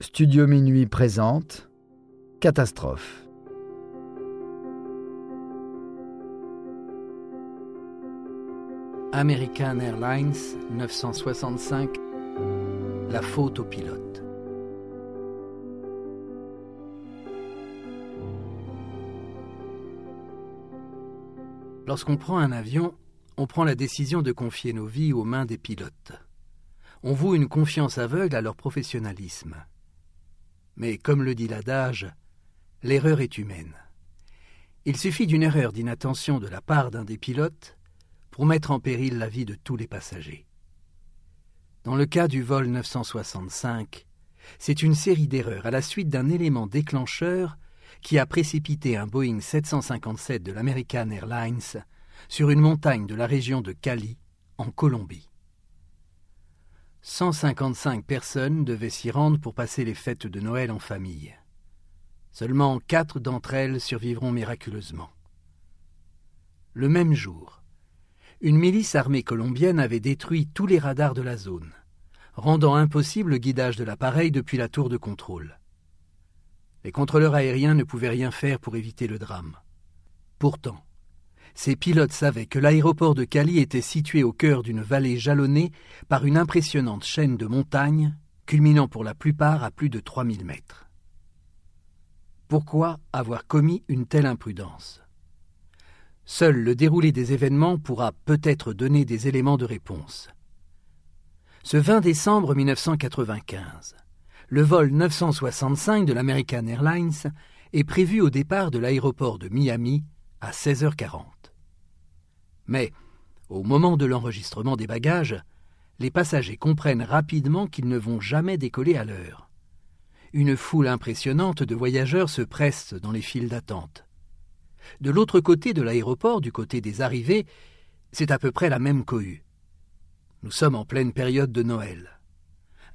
Studio Minuit présente Catastrophe. American Airlines 965 La faute au pilote. Lorsqu'on prend un avion, on prend la décision de confier nos vies aux mains des pilotes. On voue une confiance aveugle à leur professionnalisme. Mais comme le dit l'adage, l'erreur est humaine. Il suffit d'une erreur d'inattention de la part d'un des pilotes pour mettre en péril la vie de tous les passagers. Dans le cas du vol 965, c'est une série d'erreurs à la suite d'un élément déclencheur qui a précipité un Boeing 757 de l'American Airlines sur une montagne de la région de Cali, en Colombie. 155 personnes devaient s'y rendre pour passer les fêtes de Noël en famille. Seulement quatre d'entre elles survivront miraculeusement. Le même jour, une milice armée colombienne avait détruit tous les radars de la zone, rendant impossible le guidage de l'appareil depuis la tour de contrôle. Les contrôleurs aériens ne pouvaient rien faire pour éviter le drame. Pourtant, ces pilotes savaient que l'aéroport de Cali était situé au cœur d'une vallée jalonnée par une impressionnante chaîne de montagnes, culminant pour la plupart à plus de 3000 mètres. Pourquoi avoir commis une telle imprudence? Seul le déroulé des événements pourra peut-être donner des éléments de réponse. Ce 20 décembre 1995, le vol 965 de l'American Airlines est prévu au départ de l'aéroport de Miami à 16h40. Mais, au moment de l'enregistrement des bagages, les passagers comprennent rapidement qu'ils ne vont jamais décoller à l'heure. Une foule impressionnante de voyageurs se presse dans les files d'attente. De l'autre côté de l'aéroport, du côté des arrivées, c'est à peu près la même cohue. Nous sommes en pleine période de Noël.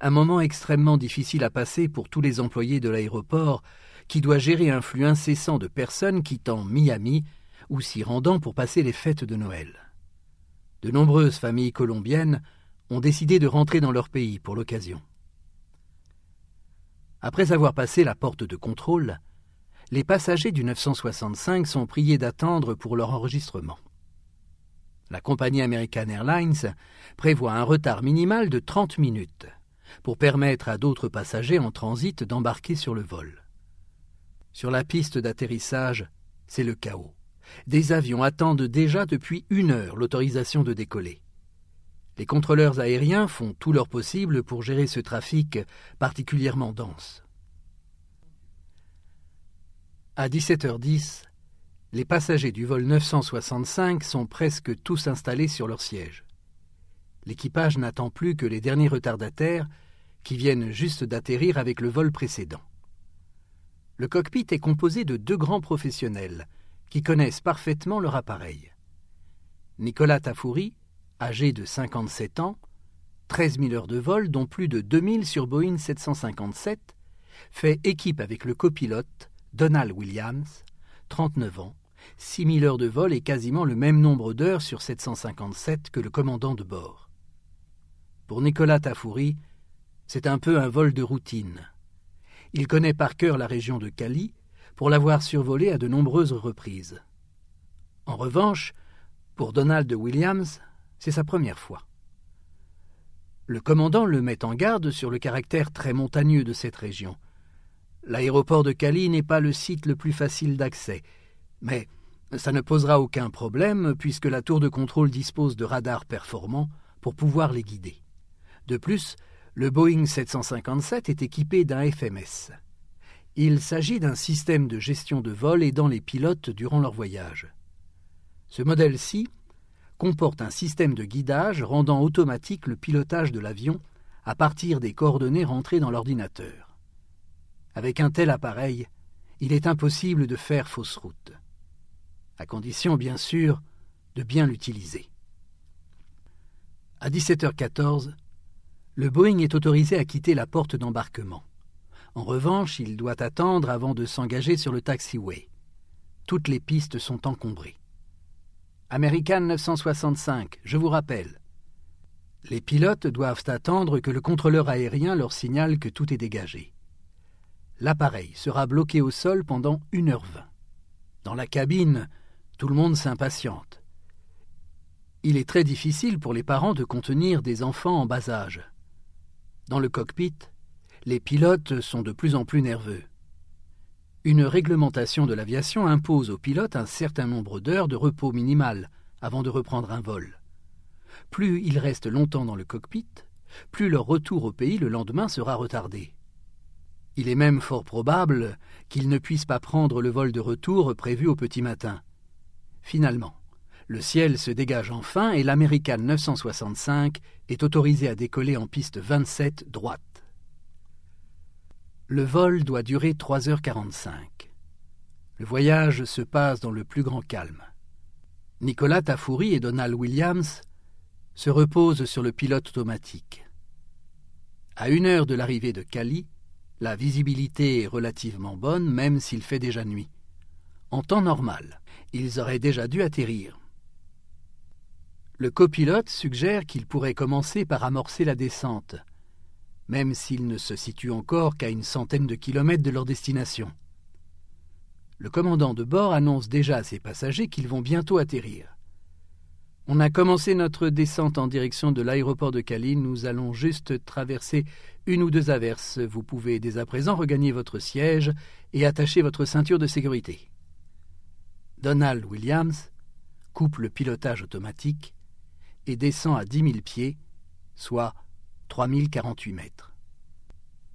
Un moment extrêmement difficile à passer pour tous les employés de l'aéroport, qui doit gérer un flux incessant de personnes quittant Miami ou s'y rendant pour passer les fêtes de Noël. De nombreuses familles colombiennes ont décidé de rentrer dans leur pays pour l'occasion. Après avoir passé la porte de contrôle, les passagers du 965 sont priés d'attendre pour leur enregistrement. La compagnie American Airlines prévoit un retard minimal de 30 minutes pour permettre à d'autres passagers en transit d'embarquer sur le vol. Sur la piste d'atterrissage, c'est le chaos. Des avions attendent déjà depuis une heure l'autorisation de décoller. Les contrôleurs aériens font tout leur possible pour gérer ce trafic particulièrement dense. À 17h10, les passagers du vol 965 sont presque tous installés sur leur siège. L'équipage n'attend plus que les derniers retardataires qui viennent juste d'atterrir avec le vol précédent. Le cockpit est composé de deux grands professionnels qui connaissent parfaitement leur appareil. Nicolas Tafouri, âgé de 57 ans, 13 000 heures de vol, dont plus de 2000 sur Boeing 757, fait équipe avec le copilote Donald Williams, 39 ans, 6 000 heures de vol et quasiment le même nombre d'heures sur 757 que le commandant de bord. Pour Nicolas Tafouri, c'est un peu un vol de routine. Il connaît par cœur la région de Cali, pour l'avoir survolé à de nombreuses reprises. En revanche, pour Donald Williams, c'est sa première fois. Le commandant le met en garde sur le caractère très montagneux de cette région, L'aéroport de Cali n'est pas le site le plus facile d'accès, mais ça ne posera aucun problème puisque la tour de contrôle dispose de radars performants pour pouvoir les guider. De plus, le Boeing 757 est équipé d'un FMS. Il s'agit d'un système de gestion de vol aidant les pilotes durant leur voyage. Ce modèle-ci comporte un système de guidage rendant automatique le pilotage de l'avion à partir des coordonnées rentrées dans l'ordinateur. Avec un tel appareil, il est impossible de faire fausse route, à condition bien sûr de bien l'utiliser. À 17h14, le Boeing est autorisé à quitter la porte d'embarquement. En revanche, il doit attendre avant de s'engager sur le taxiway. Toutes les pistes sont encombrées. American 965, je vous rappelle. Les pilotes doivent attendre que le contrôleur aérien leur signale que tout est dégagé. l'appareil sera bloqué au sol pendant une heure vingt. Dans la cabine, tout le monde s'impatiente. Il est très difficile pour les parents de contenir des enfants en bas âge. Dans le cockpit, les pilotes sont de plus en plus nerveux. Une réglementation de l'aviation impose aux pilotes un certain nombre d'heures de repos minimal avant de reprendre un vol. Plus ils restent longtemps dans le cockpit, plus leur retour au pays le lendemain sera retardé. Il est même fort probable qu'ils ne puissent pas prendre le vol de retour prévu au petit matin. Finalement, le ciel se dégage enfin et l'American 965 est autorisé à décoller en piste 27 droite. Le vol doit durer 3h45. Le voyage se passe dans le plus grand calme. Nicolas Tafouri et Donald Williams se reposent sur le pilote automatique. À une heure de l'arrivée de Cali, la visibilité est relativement bonne même s'il fait déjà nuit. En temps normal, ils auraient déjà dû atterrir. Le copilote suggère qu'il pourrait commencer par amorcer la descente, même s'il ne se situe encore qu'à une centaine de kilomètres de leur destination. Le commandant de bord annonce déjà à ses passagers qu'ils vont bientôt atterrir. On a commencé notre descente en direction de l'aéroport de Cali. Nous allons juste traverser une ou deux averses. Vous pouvez dès à présent regagner votre siège et attacher votre ceinture de sécurité. Donald Williams coupe le pilotage automatique et descend à dix mille pieds, soit 3048 mètres.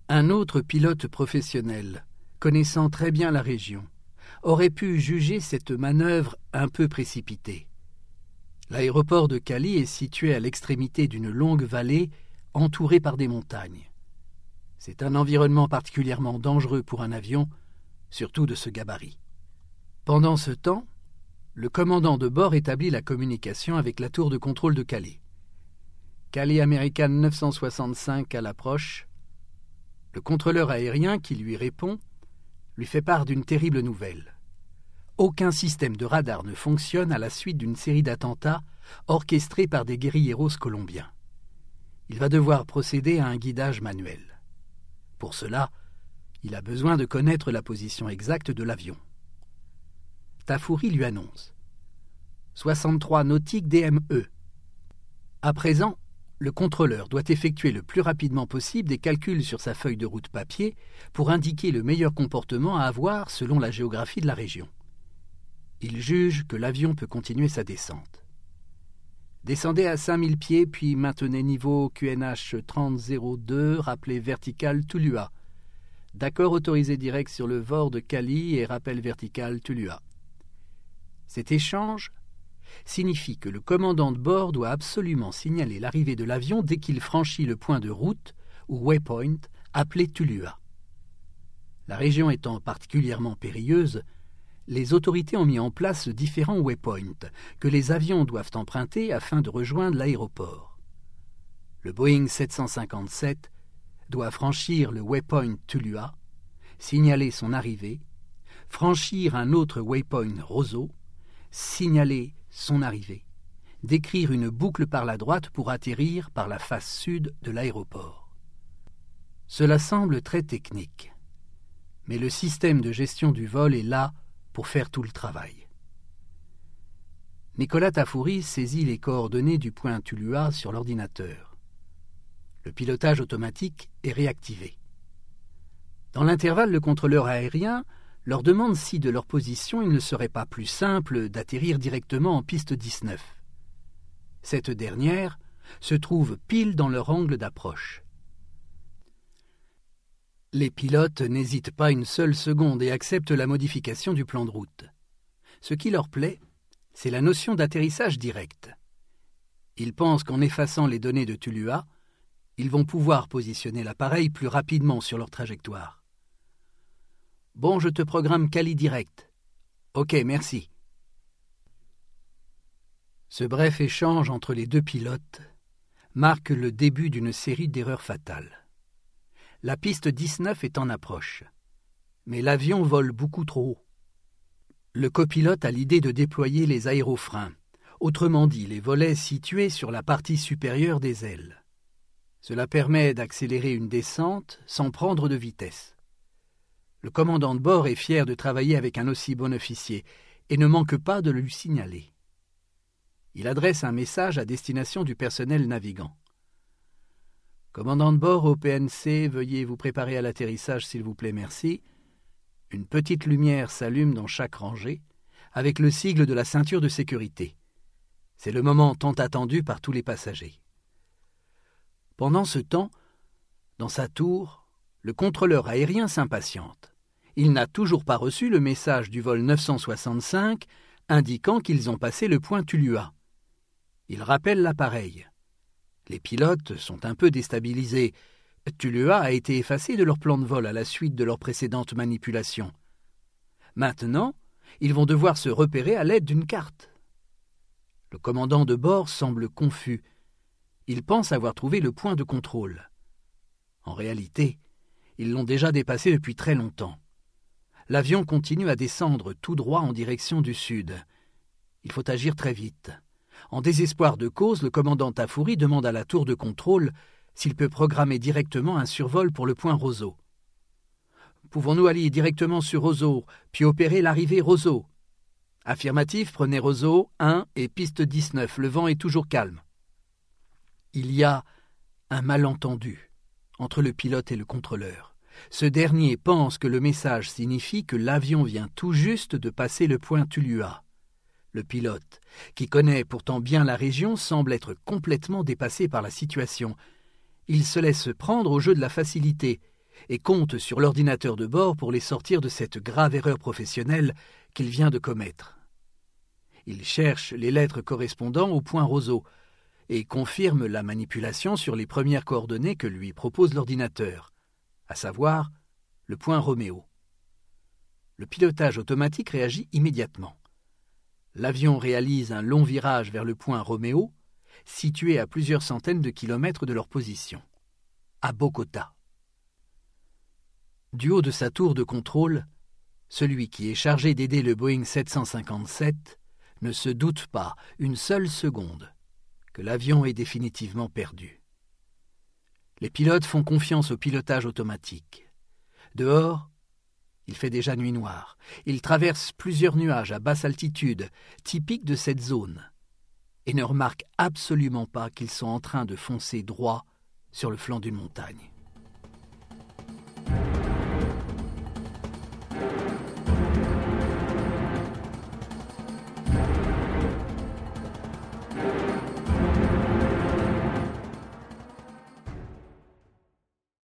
Un autre pilote professionnel, connaissant très bien la région, aurait pu juger cette manœuvre un peu précipitée. L'aéroport de Cali est situé à l'extrémité d'une longue vallée entourée par des montagnes. C'est un environnement particulièrement dangereux pour un avion, surtout de ce gabarit. Pendant ce temps, le commandant de bord établit la communication avec la tour de contrôle de Calais. Calais American 965 à l'approche. Le contrôleur aérien qui lui répond lui fait part d'une terrible nouvelle. Aucun système de radar ne fonctionne à la suite d'une série d'attentats orchestrés par des guérilleros colombiens. Il va devoir procéder à un guidage manuel. Pour cela, il a besoin de connaître la position exacte de l'avion. Tafouri lui annonce 63 nautiques DME. À présent, le contrôleur doit effectuer le plus rapidement possible des calculs sur sa feuille de route papier pour indiquer le meilleur comportement à avoir selon la géographie de la région. Il juge que l'avion peut continuer sa descente. Descendez à 5000 pieds, puis maintenez niveau QNH 3002, rappelez vertical Tulua. D'accord autorisé direct sur le VOR de Cali et rappel vertical Tulua. Cet échange signifie que le commandant de bord doit absolument signaler l'arrivée de l'avion dès qu'il franchit le point de route ou waypoint appelé Tulua. La région étant particulièrement périlleuse, les autorités ont mis en place différents waypoints que les avions doivent emprunter afin de rejoindre l'aéroport. Le Boeing 757 doit franchir le waypoint Tulua, signaler son arrivée, franchir un autre waypoint Roseau, signaler son arrivée, décrire une boucle par la droite pour atterrir par la face sud de l'aéroport. Cela semble très technique, mais le système de gestion du vol est là pour faire tout le travail. Nicolas Tafouri saisit les coordonnées du point Tulua sur l'ordinateur. Le pilotage automatique est réactivé. Dans l'intervalle, le contrôleur aérien leur demande si, de leur position, il ne serait pas plus simple d'atterrir directement en piste 19. Cette dernière se trouve pile dans leur angle d'approche. Les pilotes n'hésitent pas une seule seconde et acceptent la modification du plan de route. Ce qui leur plaît, c'est la notion d'atterrissage direct. Ils pensent qu'en effaçant les données de Tulua, ils vont pouvoir positionner l'appareil plus rapidement sur leur trajectoire. Bon, je te programme Cali direct. Ok, merci. Ce bref échange entre les deux pilotes marque le début d'une série d'erreurs fatales. La piste 19 est en approche, mais l'avion vole beaucoup trop haut. Le copilote a l'idée de déployer les aérofreins, autrement dit les volets situés sur la partie supérieure des ailes. Cela permet d'accélérer une descente sans prendre de vitesse. Le commandant de bord est fier de travailler avec un aussi bon officier et ne manque pas de le lui signaler. Il adresse un message à destination du personnel navigant. Commandant de bord au PNC, veuillez vous préparer à l'atterrissage, s'il vous plaît, merci. Une petite lumière s'allume dans chaque rangée, avec le sigle de la ceinture de sécurité. C'est le moment tant attendu par tous les passagers. Pendant ce temps, dans sa tour, le contrôleur aérien s'impatiente. Il n'a toujours pas reçu le message du vol 965 indiquant qu'ils ont passé le point Tulua. Il rappelle l'appareil. Les pilotes sont un peu déstabilisés. Tulua a été effacé de leur plan de vol à la suite de leur précédente manipulation. Maintenant, ils vont devoir se repérer à l'aide d'une carte. Le commandant de bord semble confus. Il pense avoir trouvé le point de contrôle. En réalité, ils l'ont déjà dépassé depuis très longtemps. L'avion continue à descendre tout droit en direction du sud. Il faut agir très vite. En désespoir de cause, le commandant Tafouri demande à la tour de contrôle s'il peut programmer directement un survol pour le point Roseau. Pouvons-nous aller directement sur Roseau, puis opérer l'arrivée Roseau? Affirmatif, prenez Roseau 1 et piste 19, le vent est toujours calme. Il y a un malentendu entre le pilote et le contrôleur. Ce dernier pense que le message signifie que l'avion vient tout juste de passer le point Tulua. Le pilote, qui connaît pourtant bien la région, semble être complètement dépassé par la situation. Il se laisse prendre au jeu de la facilité et compte sur l'ordinateur de bord pour les sortir de cette grave erreur professionnelle qu'il vient de commettre. Il cherche les lettres correspondant au point roseau et confirme la manipulation sur les premières coordonnées que lui propose l'ordinateur, à savoir le point Roméo. Le pilotage automatique réagit immédiatement l'avion réalise un long virage vers le point Roméo, situé à plusieurs centaines de kilomètres de leur position, à Bogota. Du haut de sa tour de contrôle, celui qui est chargé d'aider le Boeing 757 ne se doute pas une seule seconde l'avion est définitivement perdu. Les pilotes font confiance au pilotage automatique. Dehors, il fait déjà nuit noire. Il traverse plusieurs nuages à basse altitude, typiques de cette zone, et ne remarque absolument pas qu'ils sont en train de foncer droit sur le flanc d'une montagne.